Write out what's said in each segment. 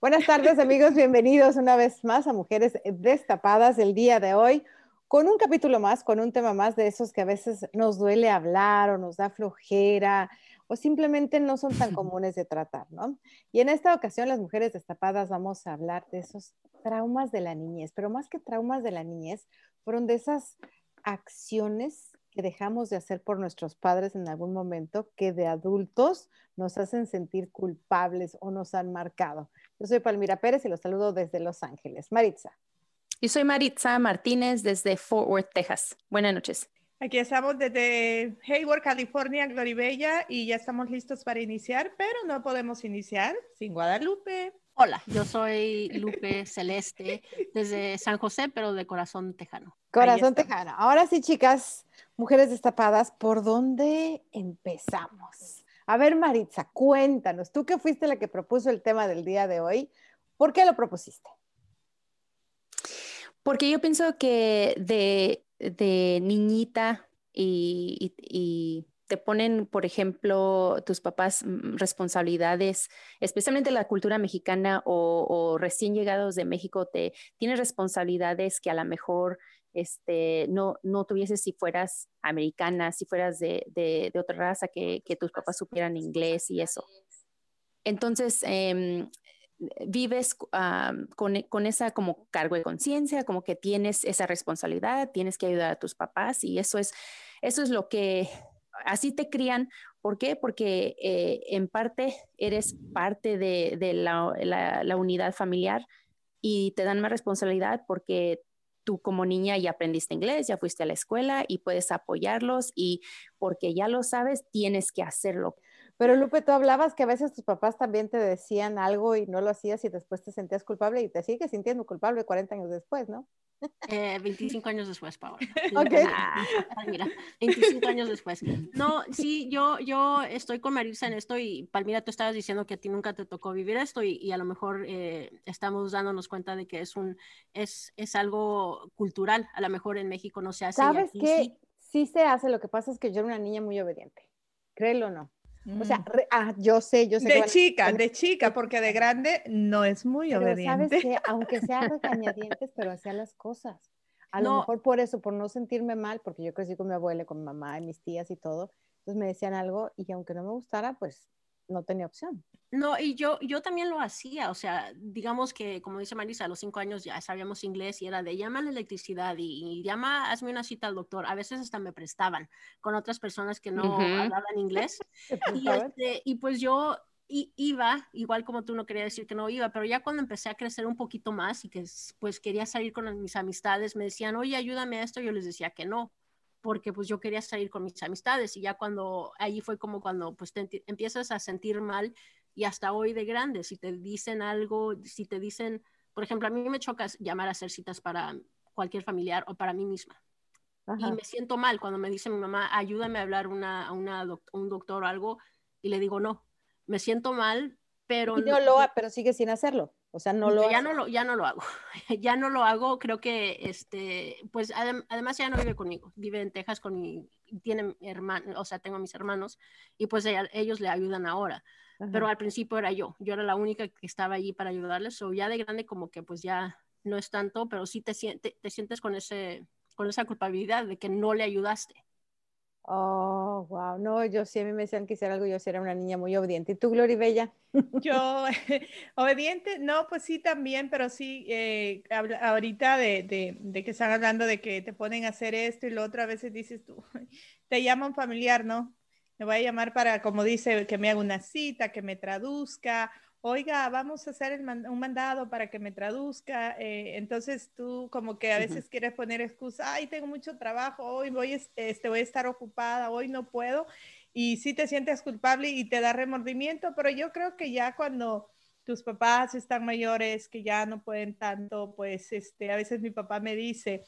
Buenas tardes amigos, bienvenidos una vez más a Mujeres Destapadas el día de hoy con un capítulo más, con un tema más de esos que a veces nos duele hablar o nos da flojera o simplemente no son tan comunes de tratar, ¿no? Y en esta ocasión las Mujeres Destapadas vamos a hablar de esos traumas de la niñez, pero más que traumas de la niñez, fueron de esas acciones que dejamos de hacer por nuestros padres en algún momento que de adultos nos hacen sentir culpables o nos han marcado. Yo soy Palmira Pérez y los saludo desde Los Ángeles. Maritza. Yo soy Maritza Martínez desde Fort Worth, Texas. Buenas noches. Aquí estamos desde Hayward, California, Gloribella, y ya estamos listos para iniciar, pero no podemos iniciar sin Guadalupe. Hola, yo soy Lupe Celeste desde San José, pero de corazón tejano. Corazón tejano. Ahora sí, chicas, mujeres destapadas, ¿por dónde empezamos? A ver, Maritza, cuéntanos, tú que fuiste la que propuso el tema del día de hoy, ¿por qué lo propusiste? Porque yo pienso que de, niñita y, te ponen, por ejemplo, tus papás mm, responsabilidades, especialmente la cultura mexicana o, o, recién llegados de México, te tienes responsabilidades que a lo mejor este, no, no tuvieses si fueras americana, si fueras de, de, otra raza, que, tus papás supieran inglés y eso. Entonces, eh, vives um, con, con, esa como cargo de conciencia, como que tienes esa responsabilidad, tienes que ayudar a tus papás y eso es, eso es lo que así te crían. ¿Por qué? Porque eh, en parte eres parte de, de la, la, la, unidad familiar y te dan más responsabilidad porque tú como niña ya aprendiste inglés, ya fuiste a la escuela y puedes apoyarlos y porque ya lo sabes, tienes que hacerlo. Pero Lupe, tú hablabas que a veces tus papás también te decían algo y no lo hacías y después te sentías culpable y te sigues sintiendo culpable 40 años después, ¿no? Eh, 25 años después, Paola. Ok. Ah, mira, 25 años después. No, sí, yo, yo estoy con Marisa en esto y Palmira, tú estabas diciendo que a ti nunca te tocó vivir esto y, y a lo mejor eh, estamos dándonos cuenta de que es, un, es, es algo cultural. A lo mejor en México no se hace. ¿Sabes qué? Sí. sí se hace, lo que pasa es que yo era una niña muy obediente. Créelo o no. O sea, re, ah, yo sé, yo sé. De chica, de chica, porque de grande no es muy pero obediente. sabes que, aunque sea regañadientes, pero hacía las cosas. A no. lo mejor por eso, por no sentirme mal, porque yo crecí con mi abuela, con mi mamá y mis tías y todo, entonces me decían algo y aunque no me gustara, pues no tenía opción. No, y yo, yo también lo hacía, o sea, digamos que, como dice Marisa, a los cinco años ya sabíamos inglés y era de llama a la electricidad y, y, llama, hazme una cita al doctor. A veces hasta me prestaban con otras personas que no uh -huh. hablaban inglés. y, este, y pues yo y, iba, igual como tú no quería decir que no iba, pero ya cuando empecé a crecer un poquito más y que pues quería salir con mis amistades, me decían, oye, ayúdame a esto, yo les decía que no porque pues yo quería salir con mis amistades y ya cuando, allí fue como cuando pues te empiezas a sentir mal y hasta hoy de grande, si te dicen algo, si te dicen, por ejemplo, a mí me choca llamar a hacer citas para cualquier familiar o para mí misma. Ajá. Y me siento mal cuando me dice mi mamá, ayúdame a hablar una, a una doc un doctor o algo, y le digo no. Me siento mal, pero... Y no lo, pero sigue sin hacerlo. O sea, no lo ya no lo ya no lo hago. ya no lo hago, creo que este pues adem además ya no vive conmigo. Vive en Texas con mi tiene hermano, o sea, tengo a mis hermanos y pues ella, ellos le ayudan ahora. Ajá. Pero al principio era yo. Yo era la única que estaba allí para ayudarles. O ya de grande como que pues ya no es tanto, pero sí te, te, te sientes con ese con esa culpabilidad de que no le ayudaste. Oh, wow. No, yo sí, a mí me decían que hiciera algo, yo sí era una niña muy obediente. ¿Y tú, Gloria Bella? Yo, obediente, no, pues sí también, pero sí, eh, ahorita de, de, que están hablando de que te ponen a hacer esto y lo otro, a veces dices tú, te llaman familiar, ¿no? Me voy a llamar para, como dice, que me haga una cita, que me traduzca, oiga, vamos a hacer un mandado para que me traduzca. Eh, entonces tú como que a veces quieres poner excusa, ay, tengo mucho trabajo, hoy voy, este, voy a estar ocupada, hoy no puedo. Y sí te sientes culpable y te da remordimiento, pero yo creo que ya cuando tus papás están mayores, que ya no pueden tanto, pues este, a veces mi papá me dice,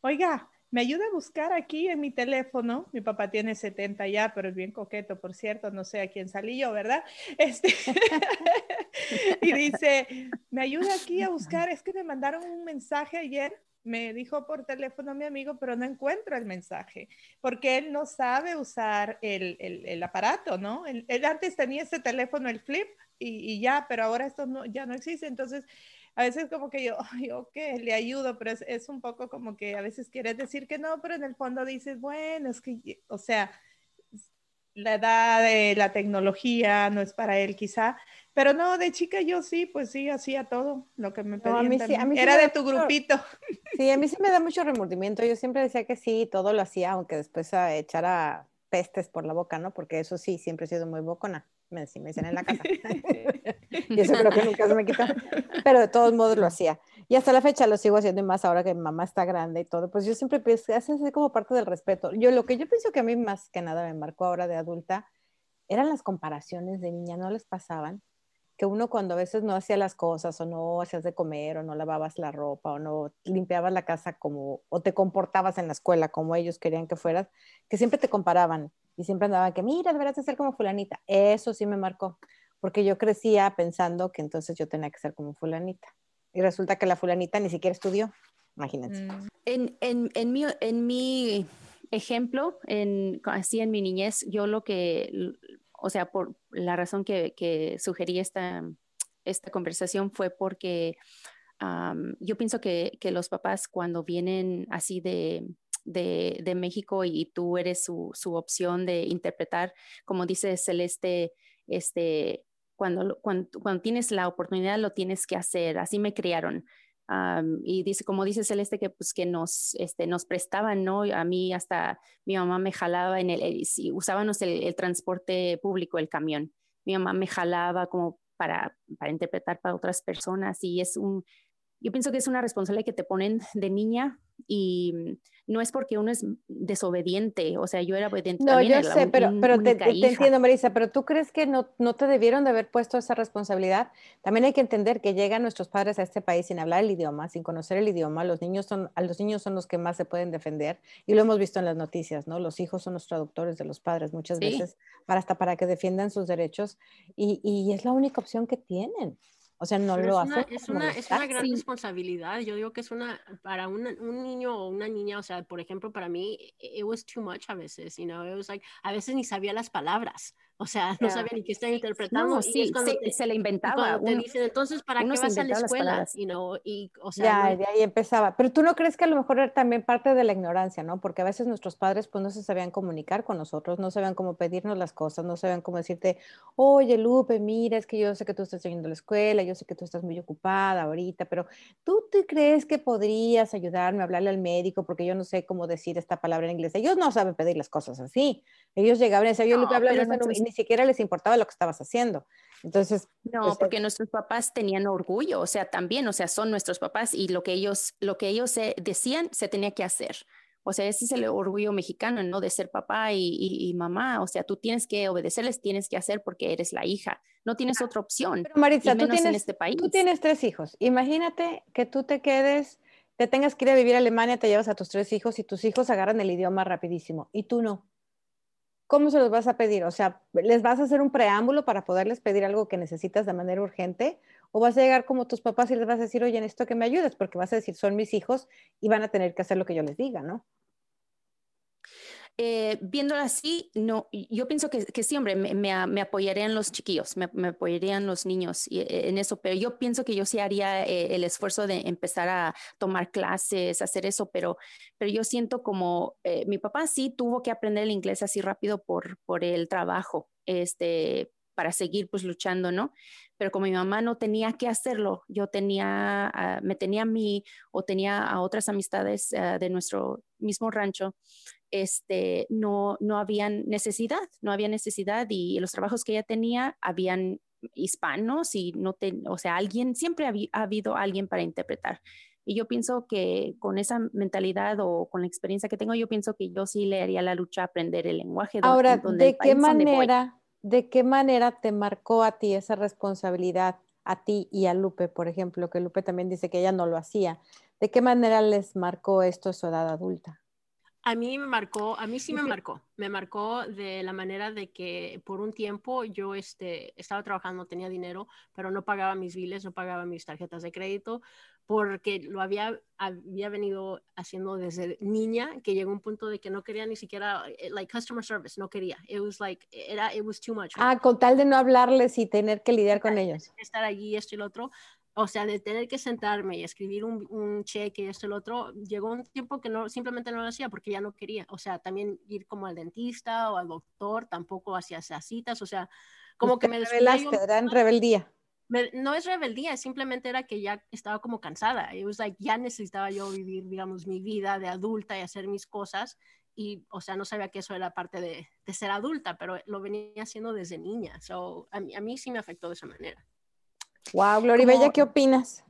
oiga, me ayuda a buscar aquí en mi teléfono. Mi papá tiene 70 ya, pero es bien coqueto, por cierto, no sé a quién salí yo, ¿verdad? Este, y dice, me ayuda aquí a buscar, es que me mandaron un mensaje ayer, me dijo por teléfono mi amigo, pero no encuentro el mensaje, porque él no sabe usar el, el, aparato, ¿no? Él, antes tenía ese teléfono, el flip, y, y ya, pero ahora esto no, ya no existe, entonces a veces como que yo, ay, ok, le ayudo, pero es, un poco como que a veces quieres decir que no, pero en el fondo dices, bueno, es que, o sea, la edad de la tecnología no es para él quizá, pero no, de chica yo sí, pues sí, hacía todo lo que me pedían. Era de tu grupito. Sí, a mí sí me da mucho remordimiento. Yo siempre decía que sí, todo lo hacía, aunque después echara pestes por la boca, ¿no? Porque eso sí, siempre he sido muy bocona me, me dicen en la casa. y eso creo que nunca se me quitó. Pero de todos modos lo hacía. Y hasta la fecha lo sigo haciendo y más ahora que mi mamá está grande y todo. Pues yo siempre pienso, hace así como parte del respeto. Yo lo que yo pienso que a mí más que nada me marcó ahora de adulta eran las comparaciones de niña, ¿no les pasaban? Que uno cuando a veces no hacía las cosas o no hacías de comer o no lavabas la ropa o no limpiabas la casa como, o te comportabas en la escuela como ellos querían que fueras, que siempre te comparaban y siempre andaba que, mira, deberás de ser como fulanita. Eso sí me marcó, porque yo crecía pensando que entonces yo tenía que ser como fulanita. Y resulta que la fulanita ni siquiera estudió, imagínense. Mm. En, en, en, mi, en mi ejemplo, en, así en mi niñez, yo lo que, o sea, por la razón que, que sugerí esta, esta conversación fue porque yo pienso que, que los papás cuando vienen así de, de, México y, tú eres su, opción de interpretar, como dice Celeste, este, cuando, cuando, tienes la oportunidad lo tienes que hacer, así me criaron. y dice, como dice Celeste, que pues que nos, este, nos prestaban, ¿no? A mí hasta mi mamá me jalaba en el, si usábamos el, transporte público, el camión, mi mamá me jalaba como para, para interpretar para otras personas y es un, yo pienso que es una responsabilidad que te ponen de niña y no es porque uno es desobediente, o sea, yo era obediente. No, yo sé, pero, pero te, entiendo, Marisa, pero tú crees que no, no te debieron de haber puesto esa responsabilidad. También hay que entender que llegan nuestros padres a este país sin hablar el idioma, sin conocer el idioma. Los niños son, a los niños son los que más se pueden defender y lo hemos visto en las noticias, ¿no? Los hijos son los traductores de los padres muchas veces para hasta para que defiendan sus derechos y, y es la única opción que tienen. O sea, no lo hace. Es una, es una gran responsabilidad. Yo digo que es una, para un, un, niño o una niña, o sea, por ejemplo, para mí, it was too much a veces, you know, it was like, a veces ni sabía las palabras. O sea, no sabía ni qué están interpretando. No, sí, se le inventaba. Te dicen, entonces, ¿para qué vas a la escuela? You know, y, o sea, ya, de ahí empezaba. Pero tú no crees que a lo mejor era también parte de la ignorancia, ¿no? Porque a veces nuestros padres pues no se sabían comunicar con nosotros, no sabían cómo pedirnos las cosas, no sabían cómo decirte, oye, Lupe, mira, es que yo sé que tú estás yendo a la escuela, yo sé que tú estás muy ocupada ahorita, pero ¿tú te crees que podrías ayudarme a hablarle al médico? Porque yo no sé cómo decir esta palabra en inglés. Ellos no saben pedir las cosas así. Ellos llegaban y decían, yo Lupe, hablo ni siquiera les importaba lo que estabas haciendo. Entonces, no, pues, porque nuestros papás tenían orgullo, o sea, también, o sea, son nuestros papás y lo que ellos, lo que ellos decían se tenía que hacer. O sea, ese es el orgullo mexicano, ¿no? De ser papá y, mamá. O sea, tú tienes que obedecerles, tienes que hacer porque eres la hija. No tienes otra opción. Pero Maritza, tú tienes, en este país. tú tienes tres hijos. Imagínate que tú te quedes, te tengas que ir a vivir a Alemania, te llevas a tus tres hijos y tus hijos agarran el idioma rapidísimo y tú no. ¿Cómo se los vas a pedir? O sea, ¿les vas a hacer un preámbulo para poderles pedir algo que necesitas de manera urgente? ¿O vas a llegar como tus papás y les vas a decir, oye, esto que me ayudes? Porque vas a decir, son mis hijos y van a tener que hacer lo que yo les diga, ¿no? Eh, así, no, yo pienso que, que sí, hombre, me, me, apoyarían los chiquillos, me, apoyarían los niños eh, en eso, pero yo pienso que yo sí haría eh, el esfuerzo de empezar a tomar clases, hacer eso, pero, pero yo siento como mi papá sí tuvo que aprender el inglés así rápido por, por el trabajo, este, para seguir pues luchando, ¿no? Pero como mi mamá no tenía que hacerlo, yo tenía, me tenía a mí o tenía a otras amistades de nuestro mismo rancho, este, no, no habían necesidad, no había necesidad y los trabajos que ella tenía habían hispanos y no, o sea, alguien, siempre ha, habido alguien para interpretar. Y yo pienso que con esa mentalidad o con la experiencia que tengo, yo pienso que yo sí le haría la lucha a aprender el lenguaje. Ahora, ¿de qué manera, de qué manera te marcó a ti esa responsabilidad, a ti y a Lupe, por ejemplo, que Lupe también dice que ella no lo hacía? ¿De qué manera les marcó esto a su edad adulta? A mí me marcó, a mí sí me marcó, me marcó de la manera de que por un tiempo yo este, estaba trabajando, tenía dinero, pero no pagaba mis biles, no pagaba mis tarjetas de crédito, porque lo había, había venido haciendo desde niña, que llegó un punto de que no quería ni siquiera, eh, like, customer service, no quería. It was like, era, it was too much. Ah, con tal de no hablarles y tener que lidiar con ellos. Estar allí, esto y lo otro o sea, de tener que sentarme y escribir un, un cheque y esto y lo otro, llegó un tiempo que no, simplemente no lo hacía porque ya no quería. O sea, también ir como al dentista o al doctor, tampoco hacía esas citas, o sea, como que me revelaste, era en rebeldía. no es rebeldía, simplemente era que ya estaba como cansada. It was like, ya necesitaba yo vivir, digamos, mi vida de adulta y hacer mis cosas. Y, o sea, no sabía que eso era parte de, de ser adulta, pero lo venía haciendo desde niña. So, a mí, a mí sí me afectó de esa manera. Wow, Gloribella, ¿qué opinas?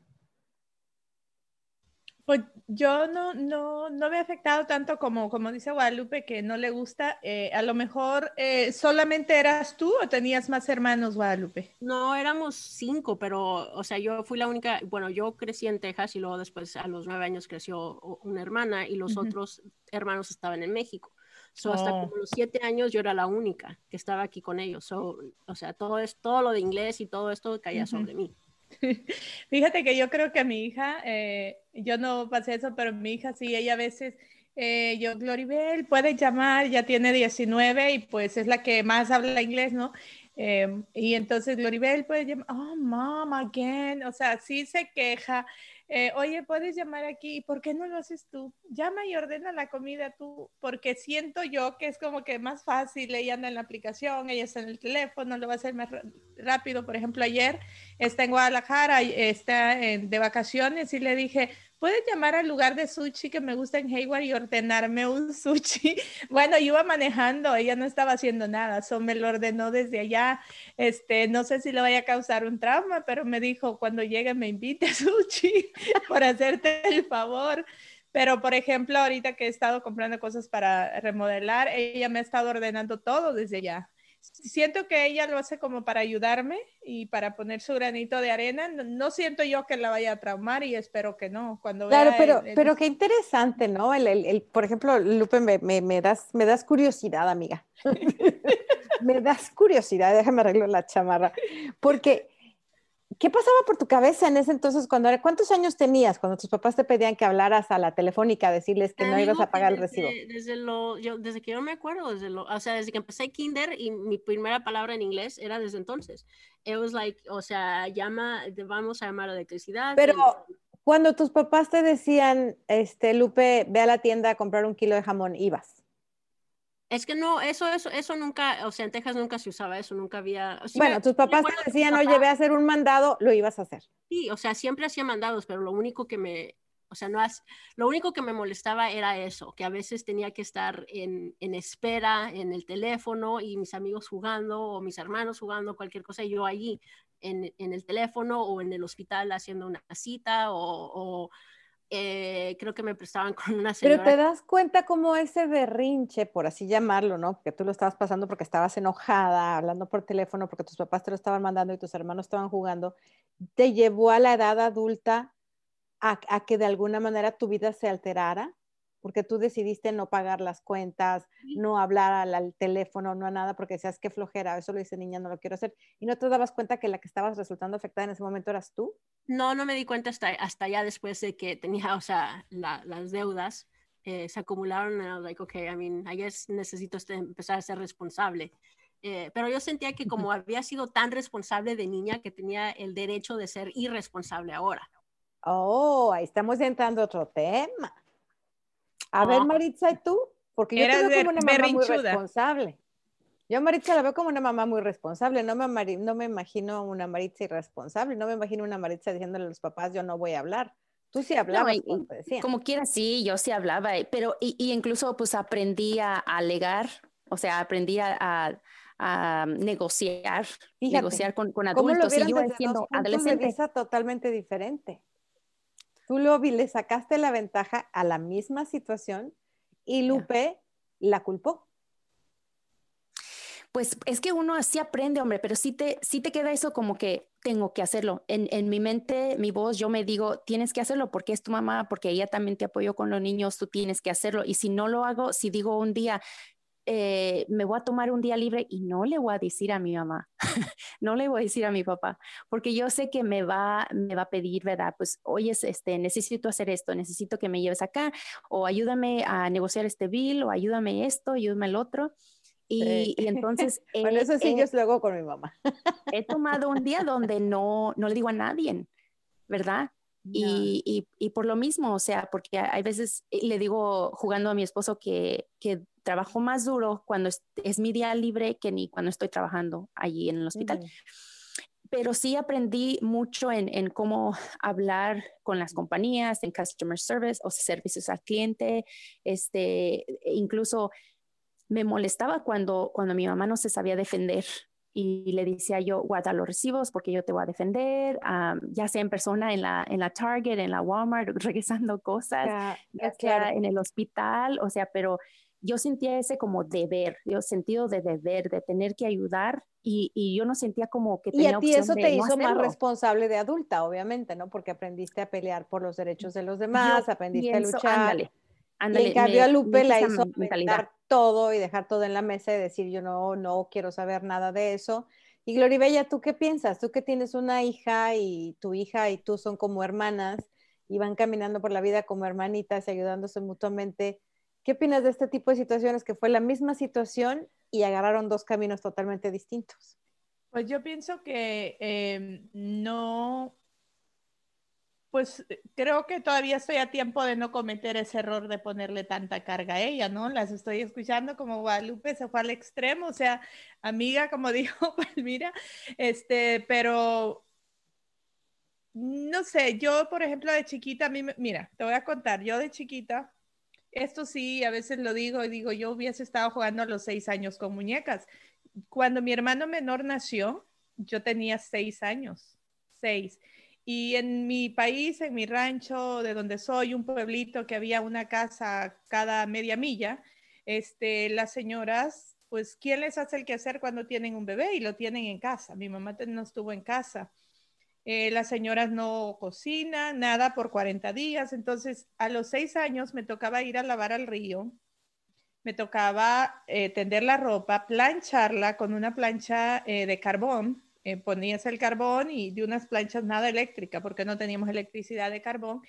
Pues yo no, no, no me ha afectado tanto como, como dice Guadalupe, que no le gusta. Eh, a lo mejor eh, solamente eras tú o tenías más hermanos, Guadalupe. No, éramos cinco, pero, o sea, yo fui la única, bueno, yo crecí en Texas y luego después a los nueve años creció una hermana y los otros hermanos estaban en México. So, hasta oh. como los siete años yo era la única que estaba aquí con ellos. So, o sea, todo, es, todo lo de inglés y todo esto caía sobre mí. Fíjate que yo creo que mi hija, eh, yo no pasé eso, pero mi hija sí, ella a veces, eh, yo, Gloribel, puede llamar, ya tiene 19 y pues es la que más habla inglés, ¿no? Em, y entonces Gloribel puede llamar, oh, mom, again, o sea, sí se queja. Eh, oye, puedes llamar aquí, ¿por qué no lo haces tú? Llama y ordena la comida tú, porque siento yo que es como que más fácil, ella anda en la aplicación, ella está en el teléfono, lo va a hacer más rápido. Por ejemplo, ayer está en Guadalajara, está de vacaciones y le dije, ¿puedes llamar al lugar de sushi que me gusta en Hayward y ordenarme un sushi? Bueno, iba manejando, ella no estaba haciendo nada, eso me lo ordenó desde allá. Este, no sé si le vaya a causar un trauma, pero me dijo, cuando llegue me invite a sushi por hacerte el favor. Pero, por ejemplo, ahorita que he estado comprando cosas para remodelar, ella me ha estado ordenando todo desde allá siento que ella lo hace como para ayudarme y para poner su granito de arena. No, siento yo que la vaya a traumar y espero que no. Cuando claro, pero, pero qué interesante, ¿no? El, el, por ejemplo, Lupe, me, me, me, das, me das curiosidad, amiga. me das curiosidad, déjame arreglar la chamarra. Porque ¿Qué pasaba por tu cabeza en ese entonces cuando cuántos años tenías cuando tus papás te pedían que hablaras a la telefónica decirles que no ibas a pagar el recibo? Desde lo, yo, desde que yo me acuerdo, desde lo, o sea, desde que empecé kinder y mi primera palabra en inglés era desde entonces. It was like, o sea, llama, vamos a llamar a electricidad. Pero cuando tus papás te decían, este, Lupe, ve a la tienda a comprar un kilo de jamón, ibas. Es que no, eso, eso, eso nunca, o sea, en Texas nunca se usaba eso, nunca había. bueno, tus papás te decían, oye, ve a hacer un mandado, lo ibas a hacer. Sí, o sea, siempre hacía mandados, pero lo único que me, o sea, no lo único que me molestaba era eso, que a veces tenía que estar en, en, espera en el teléfono y mis amigos jugando o mis hermanos jugando cualquier cosa y yo allí en, en el teléfono o en el hospital haciendo una cita o, o eh, creo que me prestaban con una señora. Pero te das cuenta como ese berrinche, por así llamarlo, ¿no? Que tú lo estabas pasando porque estabas enojada, hablando por teléfono, porque tus papás te lo estaban mandando y tus hermanos estaban jugando, te llevó a la edad adulta a, a que de alguna manera tu vida se alterara porque tú decidiste no pagar las cuentas, no hablar al, teléfono, no a nada, porque decías que flojera, eso lo dice niña, no lo quiero hacer, y no te dabas cuenta que la que estabas resultando afectada en ese momento eras tú. No, no me di cuenta hasta, hasta ya después de que tenía, o sea, las deudas, eh, se acumularon, and I was like, okay, I mean, I guess necesito este, empezar a ser responsable. Eh, pero yo sentía que como había sido tan responsable de niña, que tenía el derecho de ser irresponsable ahora. Oh, ahí estamos entrando a otro tema. A ver. Maritza, ¿y tú? Porque yo Eras te veo como una mamá muy responsable. Yo a Maritza la veo como una mamá muy responsable. No me, no me imagino una Maritza irresponsable. No me imagino una Maritza diciéndole a los papás, yo no voy a hablar. Tú sí hablabas y- cuando te. Como quiera, sí, yo sí hablaba, eh, pero y, y incluso pues aprendí a alegar, o sea, aprendí a, a- a negociar, Fíjate, negociar con, con ¿Cómo lo adultos. Y yo siendo puntos de adolescente. vista totalmente diferente? Tú, Lupi, le sacaste la ventaja a la misma situación y Lupe la culpó. Pues es que uno así aprende, hombre, pero sí te, sí te queda eso como que tengo que hacerlo. En, en mi mente, mi voz, yo me digo, tienes que hacerlo porque es tu mamá, porque ella también te apoyó con los niños, tú tienes que hacerlo. Y si no lo hago, si digo un día, eh, me voy a tomar un día libre y no le voy a decir a mi mamá, no le voy a decir a mi papá, porque yo sé que me va, me va a pedir, ¿verdad? Pues, oye, este, necesito hacer esto, necesito que me lleves acá, o ayúdame a negociar este bill, o ayúdame esto, ayúdame el otro. Y, Sí. y entonces Bueno, he- eso sí, he- yo luego con mi mamá. he tomado un día donde no, no le digo a nadie, ¿verdad? Y, y, y por lo mismo, o sea, porque hay veces eh, le digo jugando a mi esposo que, que trabajo más duro cuando es, es mi día libre que ni cuando estoy trabajando allí en el hospital. Pero sí aprendí mucho en, en cómo hablar con las compañías, en customer service o servicios al cliente, este, e incluso me molestaba cuando, cuando mi mamá no se sabía defender y le decía yo, guarda los recibos porque yo te voy a defender, am, ya sea en persona, en la, en la Target, en la Walmart, regresando cosas, Ya, ya sea claro. en el hospital, o sea, pero yo sentía ese como deber, yo sentido de deber, de tener que ayudar y, y yo no sentía como que Y tenía a ti eso te no hizo más hacerlo. responsable de adulta, obviamente, ¿no? Porque aprendiste a pelear por los derechos de los demás, Yo aprendiste pienso, a luchar. ándale, y ándale, en cambio me- a Lupe la hizo mentalidad. Todo y dejar todo en la mesa y decir yo no, no quiero saber nada de eso. Y Gloribella, ¿tú qué piensas? Tú que tienes una hija y tu hija y tú son como hermanas y van caminando por la vida como hermanitas y ayudándose mutuamente. ¿Qué opinas de este tipo de situaciones que fue la misma situación y agarraron dos caminos totalmente distintos? Pues yo pienso que eh, no, pues eh, creo que todavía estoy a tiempo de no cometer ese error de ponerle tanta carga a ella, ¿no? Las estoy escuchando como Guadalupe se fue al extremo, o sea, amiga, como dijo Palmira, este, pero no sé, yo por ejemplo de chiquita, a mira, te voy a contar, yo de chiquita, esto sí, a veces lo digo y digo, yo hubiese estado jugando a los seis años con muñecas. Cuando mi hermano menor nació, yo tenía seis años, seis. Y en mi país, en mi rancho, de donde soy, un pueblito que había una casa cada media milla, este, las señoras, pues, ¿quién les hace el quehacer cuando tienen un bebé y lo tienen en casa? Mi mamá no estuvo en casa. Eh, las señoras no cocinan nada por 40 días, entonces a los seis años me tocaba ir a lavar al río, me tocaba eh, tender la ropa, plancharla con una plancha eh, de carbón, eh, ponías el carbón y de unas planchas nada eléctrica porque no teníamos electricidad de carbón.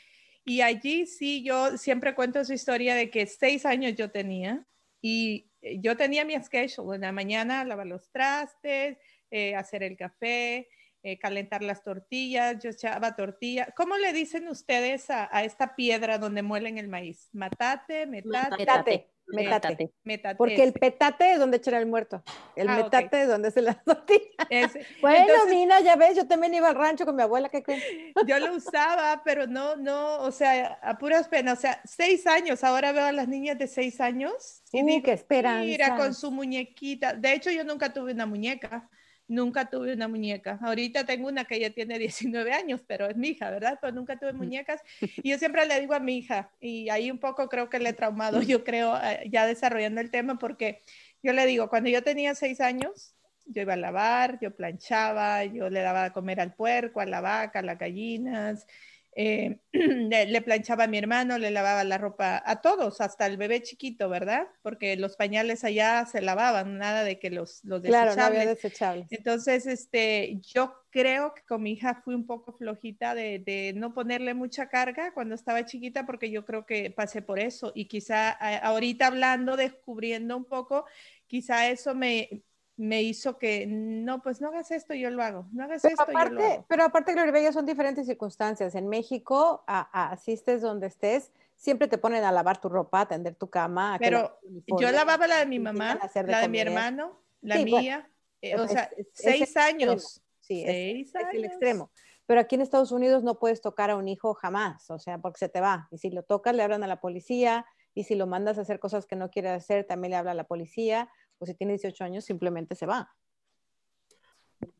Y allí sí, yo siempre cuento esa historia de que seis años yo tenía y eh, yo tenía mi schedule en la mañana, lavar los trastes, eh, hacer el café, eh, calentar las tortillas, yo echaba tortilla. ¿Cómo le dicen ustedes a, a esta piedra donde muelen el maíz? Matate, metate, Metate, Metate. metate. Porque el petate es donde echar el muerto. El Ah, metate es donde se las tortillas. ese. Bueno, Entonces- Mina, ya ves, yo también iba al rancho con mi abuela, ¿qué creen? Yo lo usaba, pero no, no, o sea, a puras penas, o sea, seis años, ahora veo a las niñas de seis años y Uh, digo, qué esperanza. mira, con su muñequita. De hecho, yo nunca tuve una muñeca, nunca tuve una muñeca. Ahorita tengo una que ya tiene 19 años, pero es mi hija, ¿verdad? Pero nunca tuve muñecas. Y yo siempre le digo a mi hija, y ahí un poco creo que le he traumado, yo creo, eh, ya desarrollando el tema, porque yo le digo, cuando yo tenía seis años, yo iba a lavar, yo planchaba, yo le daba a comer al puerco, a la vaca, a las gallinas, eh, le, planchaba a mi hermano, le lavaba la ropa a todos, hasta el bebé chiquito, ¿verdad? Porque los pañales allá se lavaban, nada de que los, los desechables. Claro, no había desechables. Entonces, este, yo creo que con mi hija fui un poco flojita de, de, no ponerle mucha carga cuando estaba chiquita, porque yo creo que pasé por eso. Y quizá ahorita hablando, descubriendo un poco, quizá eso me, me hizo que no, pues no hagas esto, yo lo hago, no hagas esto, yo lo hago. Pero aparte, Gloria Bella, son diferentes circunstancias. En México, asistes donde estés, siempre te ponen a lavar tu ropa, a tender tu cama. pero yo lavaba la de mi mamá, la de mi hermano, la mía, eh, o sea, seis años. Sí, es, es el extremo. Pero aquí en Estados Unidos no puedes tocar a un hijo jamás, o sea, porque se te va. Y si lo tocas, le hablan a la policía, y si lo mandas a hacer cosas que no quiere hacer, también le habla a la policía o si tiene 18 años, simplemente se va.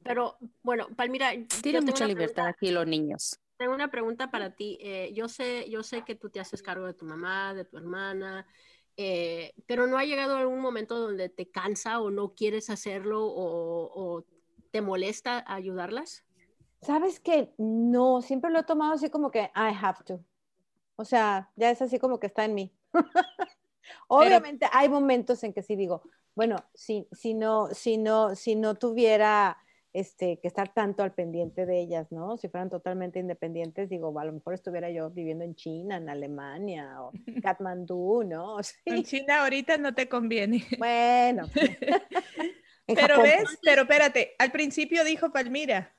Pero bueno, Palmira, tiene mucha libertad aquí los niños. Tengo una pregunta para ti. Eh, yo sé, yo sé que tú te haces cargo de tu mamá, de tu hermana, eh, pero no ha llegado algún momento donde te cansa o no quieres hacerlo o, o te molesta ayudarlas. Sabes que no, siempre lo he tomado así como que I have to. O sea, ya es así como que está en mí. Obviamente hay momentos en que sí digo, bueno, si, si, no, si, no, si no tuviera este, que estar tanto al pendiente de ellas, ¿no? Si fueran totalmente independientes, digo, a lo mejor estuviera yo viviendo en China, en Alemania o Katmandú, ¿no? En China ahorita no te conviene. Bueno. pero ves, pero espérate, al principio dijo Palmira,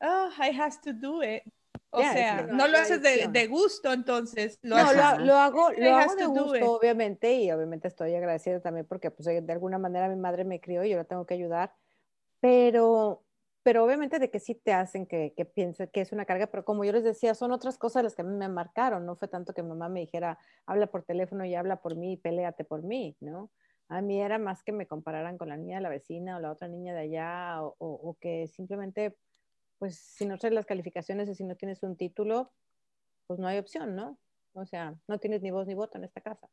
oh, I have to do it. O sea, no lo haces de, gusto, entonces. Lo no, lo, hago, lo hago de gusto, obviamente, y obviamente estoy agradecida también porque pues, de alguna manera mi madre me crió y yo la tengo que ayudar, pero, pero obviamente de que sí te hacen que, que piense que es una carga, pero como yo les decía, son otras cosas las que a mí me marcaron, no fue tanto que mamá me dijera, habla por teléfono y habla por mí, péleate por mí, ¿no? A mí era más que me compararan con la niña de la vecina o la otra niña de allá, o, o que simplemente pues si no traes las calificaciones y si no tienes un título, pues no hay opción, ¿no? O sea, no tienes ni voz ni voto en esta casa.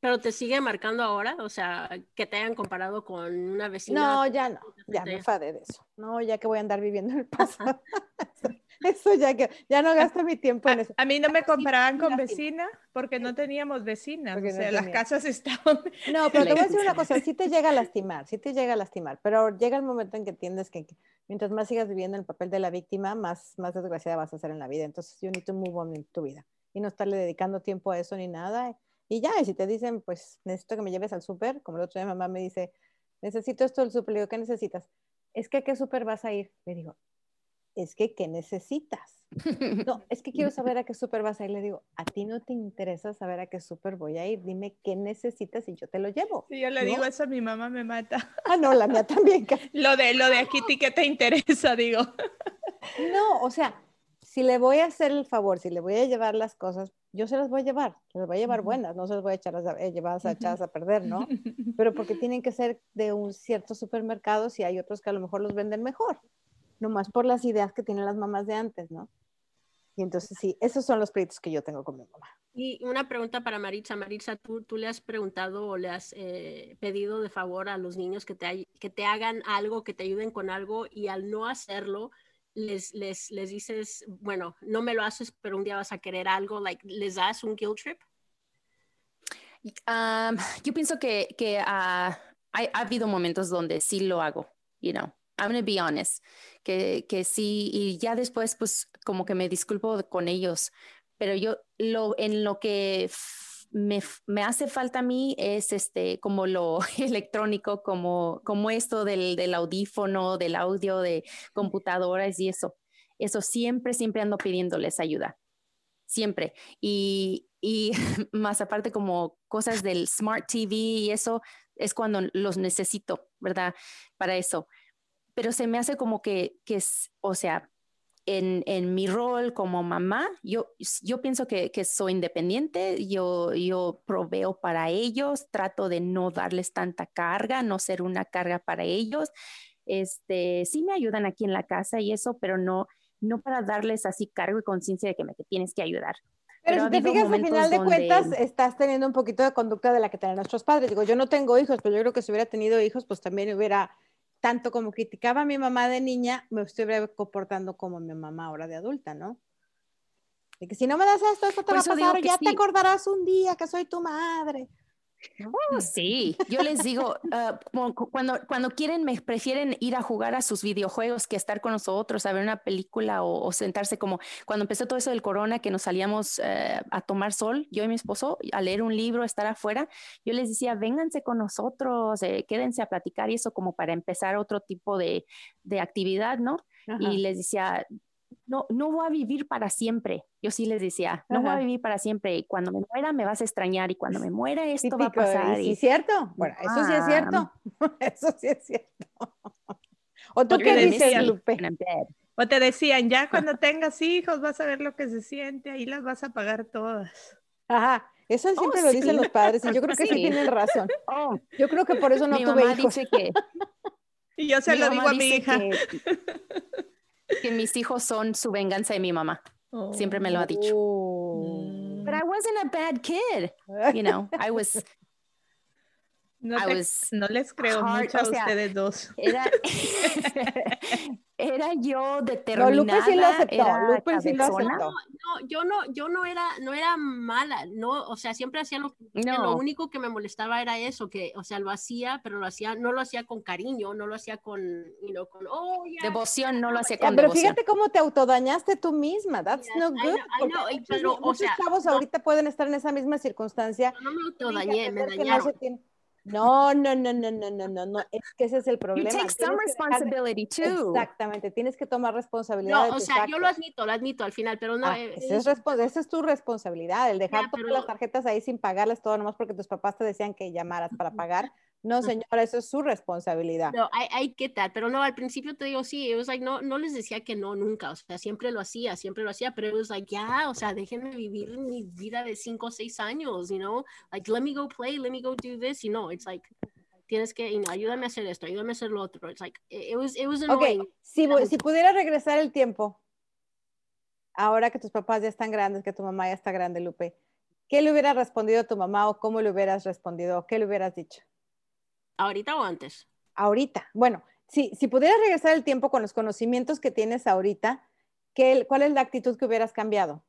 Pero te sigue marcando ahora, o sea, que te hayan comparado con una vecina. No, ya no, ya me enfadé de eso. No, ya que voy a andar viviendo en el pasado. eso ya que ya no gasto mi tiempo en eso. A, mí no me comparaban con vecina porque no teníamos vecinas, o sea, las casas estaban. No, pero te voy a decir una cosa, sí te llega a lastimar, sí te llega a lastimar, pero llega el momento en que entiendes que mientras más sigas viviendo en el papel de la víctima, más, más desgraciada vas a ser en la vida. Entonces, you need to move on en tu vida y no estarle dedicando tiempo a eso ni nada. Y ya, y si te dicen, pues necesito que me lleves al súper, como el otro día mamá me dice, necesito esto del súper, le digo, ¿qué necesitas? Es que, ¿a qué súper vas a ir? Le digo, es que, ¿qué necesitas? No, es que quiero saber a qué súper vas a ir. Le digo, a ti no te interesa saber a qué súper voy a ir. Dime qué necesitas y yo te lo llevo. Si yo le digo eso, mi mamá me mata. Ah, no, la mía también. lo de, lo de aquí, ¿qué te interesa? Digo. No, o sea, si le voy a hacer el favor, si le voy a llevar las cosas, yo se las voy a llevar, se las voy a llevar buenas, no se las voy a echar a, eh, llevar a, echadas a perder, ¿no? Pero porque tienen que ser de un cierto supermercado si hay otros que a lo mejor los venden mejor, nomás por las ideas que tienen las mamás de antes, ¿no? Y entonces sí, esos son los proyectos que yo tengo con mi mamá. Y una pregunta para Maritza. Maritza, ¿tú, tú le has preguntado o le has eh, pedido de favor a los niños que te, que te hagan algo, que te ayuden con algo y al no hacerlo, les, les, les dices, bueno, no me lo haces, pero un día vas a querer algo, like, ¿les das un guilt trip? Yo pienso que, que uh, ha, ha, habido momentos donde sí lo hago, you know, I'm gonna be honest, que, que sí, y ya después pues como que me disculpo con ellos, pero yo lo, en lo que me, me, hace falta a mí es este, como lo electrónico, como, como esto del, del audífono, del audio, de computadoras y eso. Eso siempre, siempre ando pidiéndoles ayuda. Siempre. Y, y más aparte como cosas del Smart TV y eso es cuando los necesito, ¿verdad? Para eso. Pero se me hace como que, que es, o sea, en, mi rol como mamá, yo, yo pienso que, soy independiente, yo, yo proveo para ellos, trato de no darles tanta carga, no ser una carga para ellos. Este, sí me ayudan aquí en la casa y eso, pero no, no para darles así cargo y conciencia de que me tienes que ayudar. Pero, si te fijas, al final de cuentas, estás teniendo un poquito de conducta de la que tienen nuestros padres. Digo, yo no tengo hijos, pero yo creo que si hubiera tenido hijos, pues también hubiera tanto como criticaba a mi mamá de niña, me estoy comportando como mi mamá ahora de adulta, ¿no? De que si no me das esto, esto te Por va a pasar, ya te sí. acordarás un día que soy tu madre. Oh, sí, yo les digo, ah, cuando, cuando quieren, me prefieren ir a jugar a sus videojuegos que estar con nosotros, a ver una película o, o sentarse como cuando empezó todo eso del corona, que nos salíamos eh, a tomar sol, yo y mi esposo, a leer un libro, estar afuera, yo les decía, vénganse con nosotros, eh, quédense a platicar y eso como para empezar otro tipo de, de actividad, ¿no? Y les decía, no, no voy a vivir para siempre. Yo sí les decía, no voy a Ajá. vivir para siempre. Y cuando me muera me vas a extrañar y cuando me muera esto va a Típico, ¿y pasar. sí y- es cierto? Bueno, eso sí es cierto. Eso sí es cierto. ¿O tú qué dices, Sí, Lupe? O te decían, ya cuando tengas hijos vas a ver lo que se siente, ahí las vas a pagar todas. Ajá, eso siempre Oh, lo dicen sí. los padres y yo creo que sí Sí. tienen razón. Oh, Yo creo que por eso no mi tuve mamá hijos. dice que Y yo se mi lo digo a mi hija. Que, que mis hijos son su venganza de mi mamá. Siempre me lo ha dicho. Oh. But I wasn't a bad kid. You know, I was No, I te- was no les creo hard, mucho a o sea, ustedes dos. era era yo No, determinada. Lupe sí lo aceptó. Lupe sí lo aceptó. No, yo no, yo no era, no era mala, no, o sea, siempre hacía lo que No. lo único que me molestaba era eso, que, o sea, lo hacía, pero lo hacía, no lo hacía con cariño, no lo hacía con, you know, con, oh, yeah. Devoción no lo hacía con pero devoción. fíjate cómo te autodañaste tú misma. That's Yes, no I good. know, I porque know, y muchos, pero, o muchos sea, chavos no- ahorita pueden estar en esa misma circunstancia. No me autodañé, me no, dañaron. No, no, no, no, no, no, no, no. Es que ese es el problema. You take some responsibility dejar... too. Exactamente, tienes que tomar responsabilidad. No, o sea, actos. yo lo admito, lo admito al final, pero no. Ah, eh, esa, es eh, esa es tu responsabilidad, el dejar ya, todas pero... las tarjetas ahí sin pagarlas todo, nomás porque tus papás te decían que llamaras para pagar. No, señora, eso es su responsabilidad. No, I, I get that, pero no, al principio te digo, sí, it was like, no, no les decía que no nunca, o sea, siempre lo hacía, siempre lo hacía, pero it was like, ya, o sea, déjenme vivir mi vida de cinco o seis años, you know, like, let me go play, let me go do this, you know, it's like, tienes que, you know, ayúdame a hacer esto, ayúdame a hacer lo otro, it's like, it, was, it was annoying. si, vo- mucho. si pudiera regresar el tiempo, ahora que tus papás ya están grandes, que tu mamá ya está grande, Lupe, ¿qué le hubiera respondido a tu mamá o cómo le hubieras respondido o qué le hubieras dicho? ¿Ahorita o antes? Ahorita, bueno, si, si pudieras regresar el tiempo con los conocimientos que tienes ahorita, ¿qué, ¿cuál es la actitud que hubieras cambiado?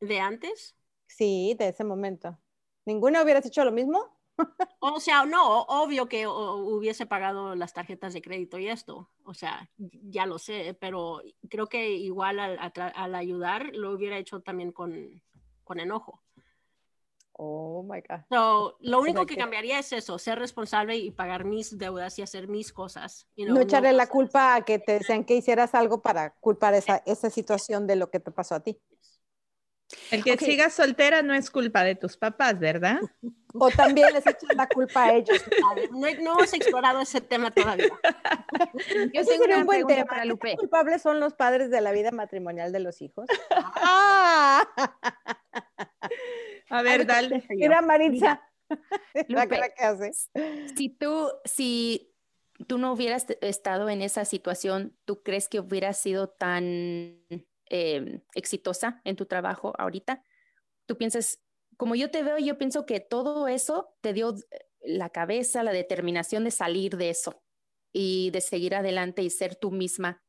¿De antes? Sí, de ese momento. ¿Ninguna hubieras hecho lo mismo? O sea, no, obvio que o- hubiese pagado las tarjetas de crédito y esto, o sea, ya lo sé, pero creo que igual al, al ayudar lo hubiera hecho también con, con enojo. Oh my God. So, lo único sea que que- cambiaría es eso, ser responsable y pagar mis deudas y hacer mis cosas. you No, know, echarle la pasar- culpa a que te decían que hicieras algo para culpar esa, esa situación de lo que te pasó a ti. El que Ok. sigas soltera no es culpa de tus papás, ¿verdad? O también les echan la culpa a ellos. No, no hemos explorado ese tema todavía. Yo tengo sería una un buen pregunta tema. para ¿Qué culpables son los padres de la vida matrimonial de los hijos? ¡Ah! A ver, dale. Mira, Maritza. La Lupe. cara que hace. Si tú, si tú no hubieras estado en esa situación, ¿tú crees que hubieras sido tan eh, exitosa en tu trabajo ahorita? Tú piensas, como yo te veo, yo pienso que todo eso te dio la cabeza, la determinación de salir de eso y de seguir adelante y ser tú misma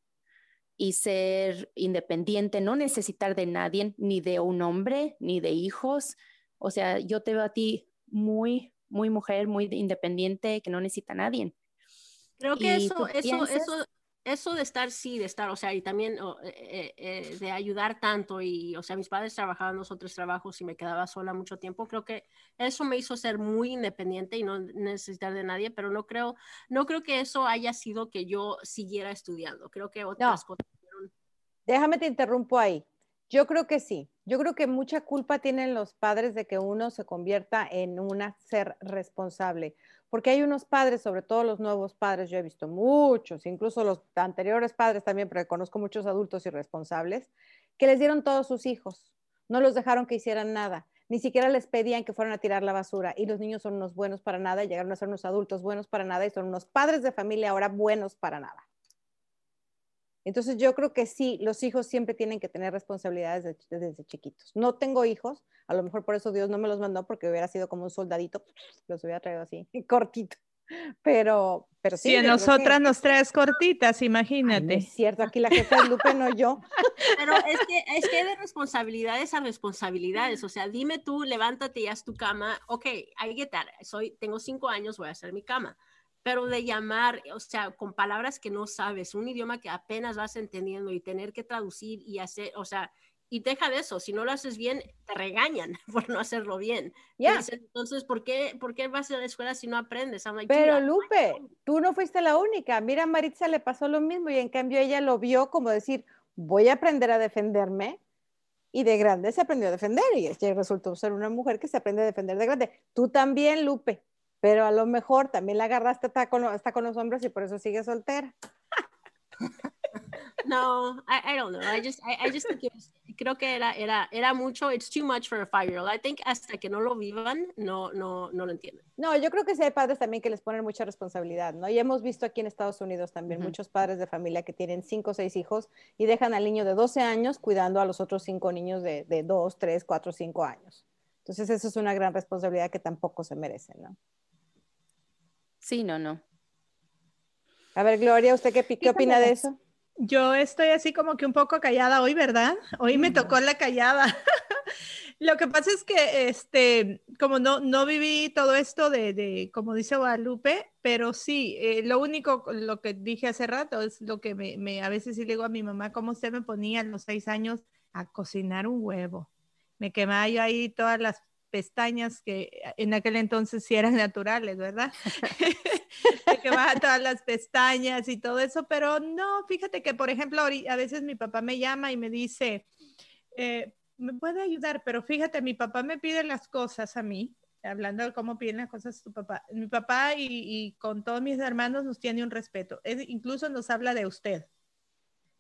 y ser independiente, no necesitar de nadie, ni de un hombre, ni de hijos. O sea, yo te veo a ti muy, muy mujer, muy independiente, que no necesita a nadie. Creo que ¿Y eso, eso, piensas? eso, eso de estar, sí, de estar, o sea, y también eh, eh, eh, de ayudar tanto y, o sea, mis padres trabajaban los otros trabajos y me quedaba sola mucho tiempo, creo que eso me hizo ser muy independiente y no necesitar de nadie, pero no creo, no creo que eso haya sido que yo siguiera estudiando, creo que otras cosas. Déjame te interrumpo ahí. Yo creo que sí. Yo creo que mucha culpa tienen los padres de que uno se convierta en una ser responsable. Porque hay unos padres, sobre todo los nuevos padres, yo he visto muchos, incluso los anteriores padres también, porque conozco muchos adultos irresponsables, que les dieron todos sus hijos. No los dejaron que hicieran nada. Ni siquiera les pedían que fueran a tirar la basura. Y los niños son unos buenos para nada y llegaron a ser unos adultos buenos para nada y son unos padres de familia ahora buenos para nada. Entonces yo creo que sí, los hijos siempre tienen que tener responsabilidades desde, desde chiquitos. No tengo hijos, a lo mejor por eso Dios no me los mandó porque hubiera sido como un soldadito, los hubiera traído así, cortito. pero, pero sí. Si a nosotras nos traes cortitas, imagínate. es cierto, aquí la jefa es Lupe, no yo. Pero es que, es que de responsabilidades a responsabilidades, o sea, dime tú, levántate y haz tu cama, ok, I get that, soy, tengo cinco años, voy a hacer mi cama, pero de llamar, o sea, con palabras que no sabes, un idioma que apenas vas entendiendo y tener que traducir y hacer, o sea, y deja de eso, si no lo haces bien, te regañan por no hacerlo bien. Ya. Entonces, ¿por qué, ¿por qué vas a la escuela si no aprendes? Like, Pero "Dude, I- Lupe, tú no fuiste la única. Mira, a Maritza le pasó lo mismo y en cambio ella lo vio como decir, voy a aprender a defenderme. Y de grande se aprendió a defender y ella resultó ser una mujer que se aprende a defender de grande. Tú también, Lupe, pero a lo mejor también la agarraste hasta con, hasta con los hombres y por eso sigue soltera. No, I, I don't know. I just, I, I just think it was- creo que era, era, era mucho. It's too much for a five-year-old. I think hasta que no lo vivan, no, no, no lo entienden. No, yo creo que sí hay padres también que les ponen mucha responsabilidad, ¿no? Y hemos visto aquí en Estados Unidos también Ujú. muchos padres de familia que tienen cinco o seis hijos y dejan al niño de 12 años cuidando a los otros cinco niños de, de 2, 3, 4, 5 años. Entonces, eso es una gran responsabilidad que tampoco se merecen, ¿no? Sí, no, no. A ver, Gloria, ¿usted qué, qué opina de eso? Yo estoy así como que un poco callada hoy, ¿verdad? Hoy me tocó la callada. Lo que pasa es que, este, como no, no viví todo esto de, de, como dice Guadalupe, pero sí, eh, lo único, lo que dije hace rato es lo que me, me- a veces sí le digo a mi mamá, cómo usted me ponía a los seis años a cocinar un huevo. Me quemaba yo ahí todas las pestañas que en aquel entonces sí eran naturales, ¿verdad? me quemaba todas las pestañas y todo eso, pero no, fíjate que, por ejemplo, a veces mi papá me llama y me dice, eh, me puede ayudar, pero fíjate, mi papá me pide las cosas a mí, hablando de cómo piden las cosas tu papá. Mi papá y, con todos mis hermanos nos tiene un respeto, incluso nos habla de usted.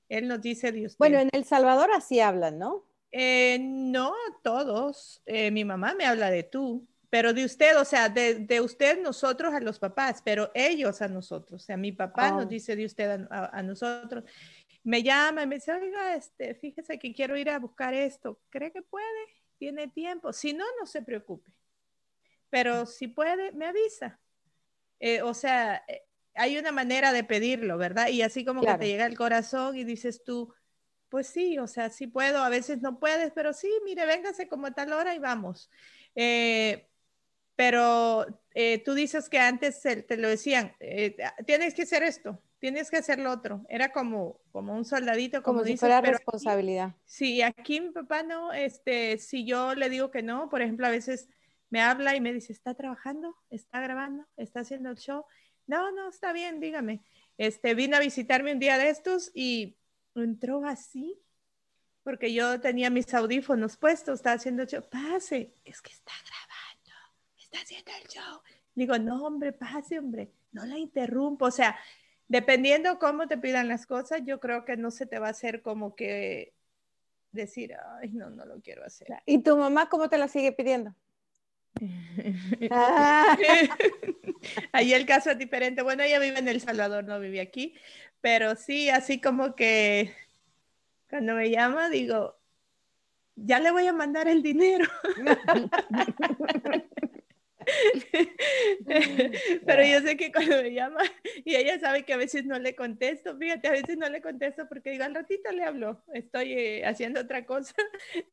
Él nos dice de usted. Bueno, en El Salvador así hablan, ¿no? Eh, no todos. Eh, mi mamá me habla de tú, pero de usted, o sea, de, de usted nosotros a los papás, pero ellos a nosotros. O sea, mi papá Oh. nos dice de usted a, a- a nosotros. Me llama y me dice, oiga, este, fíjese que quiero ir a buscar esto. ¿Cree que puede? ¿Tiene tiempo? Si no, no se preocupe. Pero si puede, me avisa. Eh, o sea, eh, hay una manera de pedirlo, ¿verdad? Y así como Claro. que te llega el corazón y dices tú, pues sí, o sea, sí puedo, a veces no puedes, pero sí, mire, véngase como a tal hora y vamos. Eh, pero eh, tú dices que antes te lo decían, eh, tienes que hacer esto, tienes que hacer lo otro. Era como, como un soldadito, como, Como si dices, fuera pero aquí- responsabilidad. Sí, aquí mi papá no, este, si yo le digo que no, por ejemplo, a veces me habla y me dice, ¿está trabajando? ¿Está grabando? ¿Está haciendo el show? No, no, está bien, dígame. Este, vino a visitarme un día de estos y entró así, porque yo tenía mis audífonos puestos, estaba haciendo el show. Pase, es que está grabando, está haciendo el show. Digo, no, hombre, pase, hombre, no la interrumpo. O sea, dependiendo cómo te pidan las cosas, yo creo que no se te va a hacer como que decir, ay, no, no lo quiero hacer. ¿Y tu mamá cómo te la sigue pidiendo? Ah, Ahí el caso es diferente. Bueno, ella vive en El Salvador, no vive aquí, pero sí, así como que cuando me llama, digo, ya le voy a mandar el dinero. Pero yo sé que cuando me llama y ella sabe que a veces no le contesto, fíjate, a veces no le contesto porque digo, al ratito le hablo, estoy eh, haciendo otra cosa.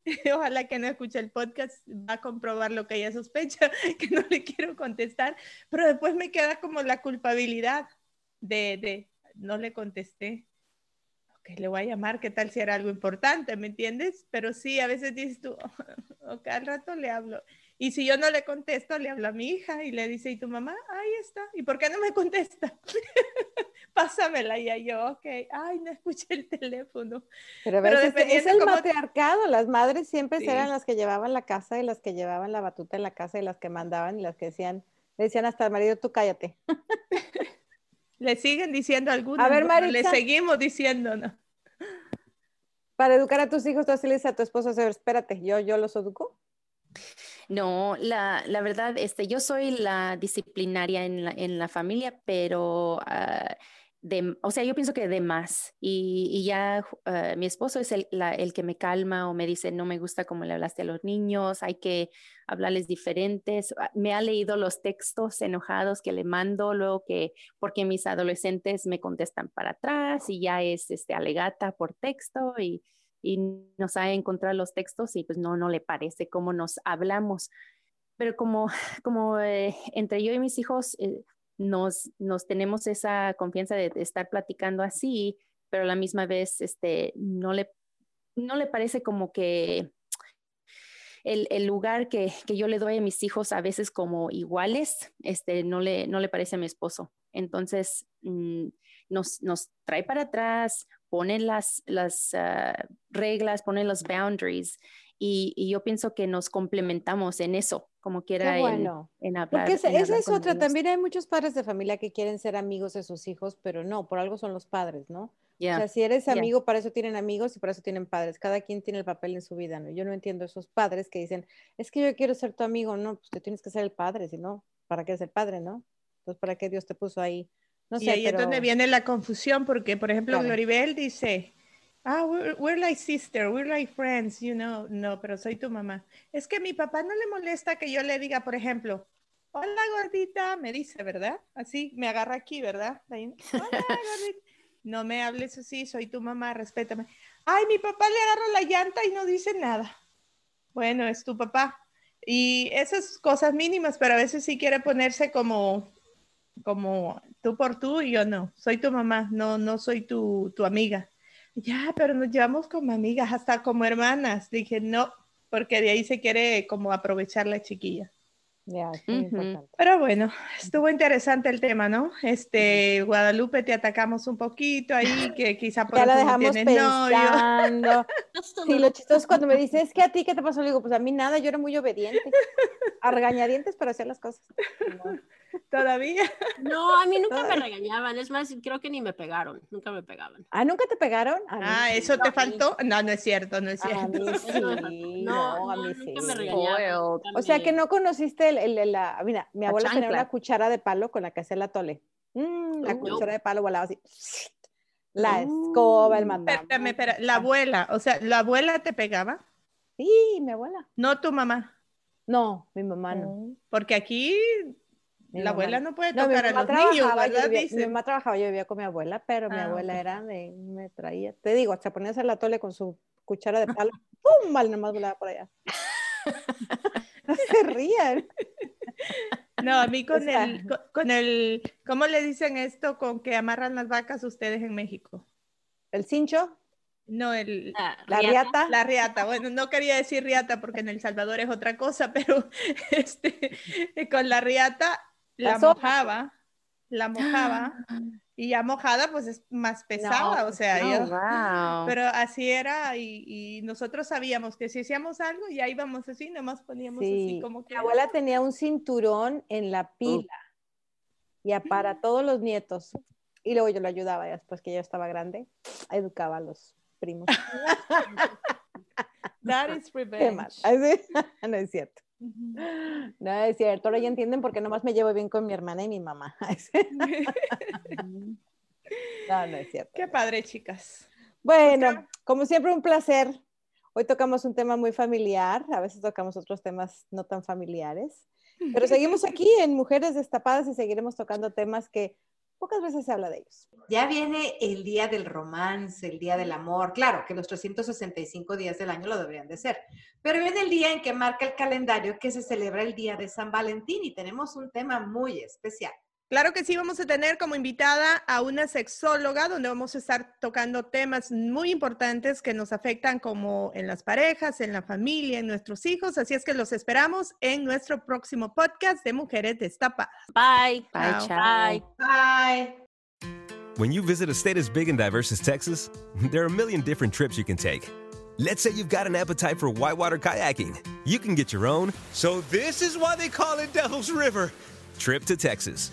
Ojalá que no escuche el podcast, va a comprobar lo que ella sospecha, que no le quiero contestar, pero después me queda como la culpabilidad de, de no le contesté. Ok, le voy a llamar, ¿qué tal si era algo importante? ¿Me entiendes? Pero sí, a veces dices tú, ok, al rato le hablo. Y si yo no le contesto, le hablo a mi hija y le dice, ¿y tu mamá? Ahí está. ¿Y por qué no me contesta? Pásamela ya yo, ok. Ay, no escuché el teléfono. pero a Pero veces es el cómo- matriarcado. Las madres siempre Sí. eran las que llevaban la casa y las que llevaban la batuta en la casa y las que mandaban y las que decían, le decían hasta al marido, tú cállate. Le siguen diciendo algunas. A ver, le seguimos diciendo, ¿no? Para educar a tus hijos, tú así le dices a tu esposo, "A ver, espérate, yo, yo los educo. No, la, la verdad, este, yo soy la disciplinaria en la, en la familia, pero ah, de, o sea, yo pienso que de más. Y, ya eh, mi esposo es el, el, que me calma o me dice, no me gusta cómo le hablaste a los niños, hay que hablarles diferentes. Ah, me ha leído los textos enojados que le mando, luego que, porque mis adolescentes me contestan para atrás y ya es este, alegata por texto y, y nos ha encontrado los textos y pues no, no le parece cómo nos hablamos. Pero como, como eh, entre yo y mis hijos, eh, nos, nos tenemos esa confianza de, estar platicando así, pero a la misma vez este, no, le, no le parece como que el, el lugar que, que, yo le doy a mis hijos a veces como iguales, este, no, le, no le parece a mi esposo. Entonces, mm, nos, nos, trae para atrás, pone las, las uh, reglas, pone los boundaries y, yo pienso que nos complementamos en eso, como quiera bueno. en, hablar. Porque esa, es otra, también hay muchos padres de familia que quieren ser amigos de sus hijos, pero no, por algo son los padres, ¿no? O sea, si eres amigo, para eso tienen amigos y para eso tienen padres. Cada quien tiene el papel en su vida, ¿no? Yo no entiendo esos padres que dicen, es que yo quiero ser tu amigo, no, pues tú tienes que ser el padre, si no, ¿para qué ser padre, no? Entonces, ¿para qué Dios te puso ahí? No y ahí es donde viene la confusión, porque, por ejemplo, Gloribel dice, ah, we're, like sister, we're like friends, you know. No, pero soy tu mamá. Es que mi papá no le molesta que yo le diga, por ejemplo, hola gordita, me dice, ¿verdad? Así, me agarra aquí, ¿verdad? Hola gordita. No me hables así, soy tu mamá, respétame. Ay, mi papá le agarra la llanta y no dice nada. Bueno, es tu papá. Y esas cosas mínimas, pero a veces sí quiere ponerse como, como tú por tú y yo no. Soy tu mamá, no, no soy tu, tu amiga. Ya, pero nos llevamos como amigas, hasta como hermanas. Dije, no, porque de ahí se quiere como aprovechar la chiquilla. Ya, uh Pero bueno, estuvo interesante el tema, ¿no? Este, Guadalupe, te atacamos un poquito ahí, que quizá por ya la dejamos pensando. sí, lo chistoso es cuando me dice, es que a ti, ¿qué te pasó? Le digo, pues a mí nada, yo era muy obediente. A regañadientes para hacer las cosas. ¿Todavía? No, a mí nunca me regañaban. Es más, creo que ni me pegaron. Nunca me pegaban. ¿Ah, nunca te pegaron? ah, ¿eso te faltó? No, no es cierto, no es cierto. A mí sí. No, a mí sí. Me regañaban, o sea, que no conociste el, la... Mira, mi abuela tenía una cuchara de palo con la que hacía la tole. Mm, la cuchara de palo volaba así. La escoba, el mandado. Espérame, espera. La abuela, o sea, ¿la abuela te pegaba? Sí, mi abuela. No tu mamá. No, mi mamá no. Porque aquí la abuela no puede tocar a los niños, ¿verdad? mi mamá trabajaba, yo vivía con mi abuela, pero mi ah, abuela era de, me traía, te digo, hasta ponía a hacer la tole con su cuchara de palo, ¡pum! Mal nomás volaba por allá. no se rían. No, a mí con el, con, el, ¿cómo le dicen esto con que amarran las vacas ustedes en México? ¿El cincho? No, el, la, riata. La riata. Bueno, no quería decir riata porque en El Salvador es otra cosa, pero este, con la riata la, mojaba, la mojaba y ya mojada pues es más pesada, o sea, oh, pero así era y, nosotros sabíamos que si hacíamos algo ya íbamos así, nomás poníamos así como que... Mi abuela tenía un cinturón en la pila ya para todos los nietos y luego yo lo ayudaba después que ya estaba grande, educaba a los primos. That is revenge. no es cierto. No es cierto, ahora ya entienden por qué nomás me llevo bien con mi hermana y mi mamá. no, no es cierto. Qué padre, chicas. Bueno, como siempre, un placer. Hoy tocamos un tema muy familiar, a veces tocamos otros temas no tan familiares, pero seguimos aquí en Mujeres Destapadas y seguiremos tocando temas que pocas veces se habla de ellos. Ya viene el día del romance, el día del amor. Claro que los 365 días del año lo deberían de ser, pero viene el día en que marca el calendario que se celebra el día de San Valentín y tenemos un tema muy especial. Claro que sí, vamos a tener como invitada a una sexóloga donde vamos a estar tocando temas muy importantes que nos afectan como en las parejas, en la familia, en nuestros hijos. Así es que los esperamos en nuestro próximo podcast de Mujeres Destapadas. Bye. Bye. Bye. Bye. When you visit a state as big and diverse as Texas, there are a million different trips you can take. Let's say you've got an appetite for whitewater kayaking. You can get your own. So this is why they call it Devil's River. Trip to Texas.